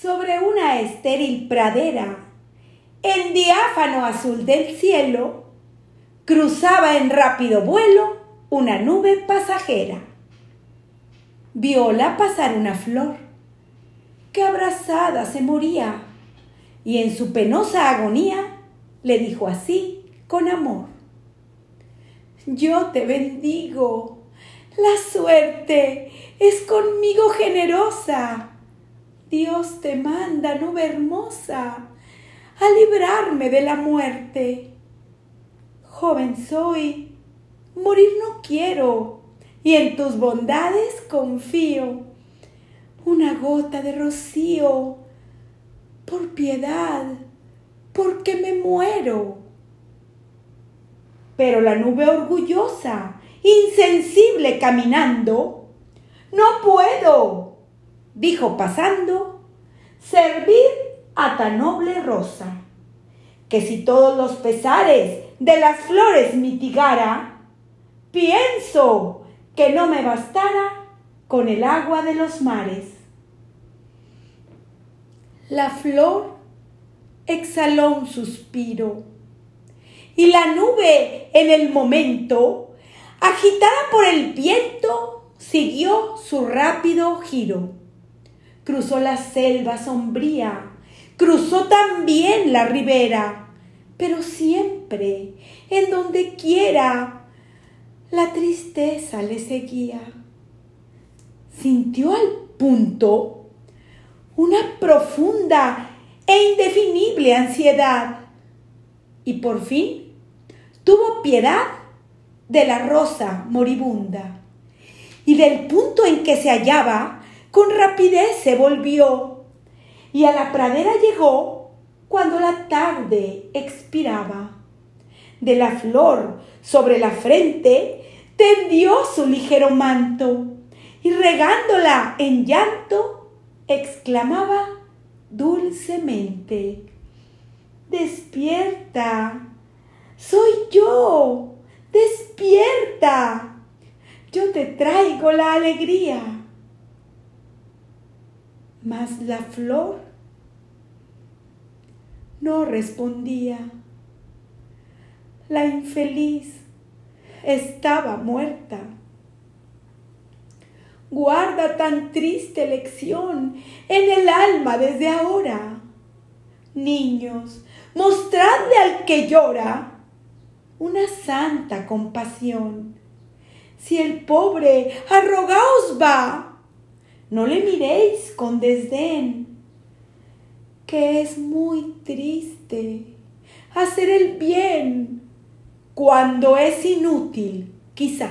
sobre una estéril pradera, en diáfano azul del cielo, cruzaba en rápido vuelo una nube pasajera. Viola pasar una flor, que abrazada se moría, y en su penosa agonía le dijo así con amor. Yo te bendigo, la suerte es conmigo generosa. Dios te manda, nube hermosa, a librarme de la muerte. Joven soy, morir no quiero, y en tus bondades confío. Una gota de rocío, por piedad, porque me muero. Pero la nube orgullosa, insensible caminando, no puedo, dijo pasando, servir a tan noble rosa, que si todos los pesares de las flores mitigara, pienso que no me bastara con el agua de los mares. La flor exhaló un suspiro y la nube en el momento, agitada por el viento, siguió su rápido giro. Cruzó la selva sombría, cruzó también la ribera, pero siempre, en donde quiera, la tristeza le seguía. Sintió al punto una profunda e indefinible ansiedad y por fin tuvo piedad de la rosa moribunda. Y del punto en que se hallaba, con rapidez se volvió, y a la pradera llegó cuando la tarde expiraba. De la flor sobre la frente tendió su ligero manto, y regándola en llanto, exclamaba dulcemente, Despierta, soy yo. Despierta. Yo te traigo la alegría. Mas la flor no respondía. La infeliz estaba muerta. Guarda tan triste lección en el alma desde ahora. Niños, mostradle al que llora una santa compasión. Si el pobre arrogaos va, no le miréis con desdén, que es muy triste hacer el bien cuando es inútil, quizá.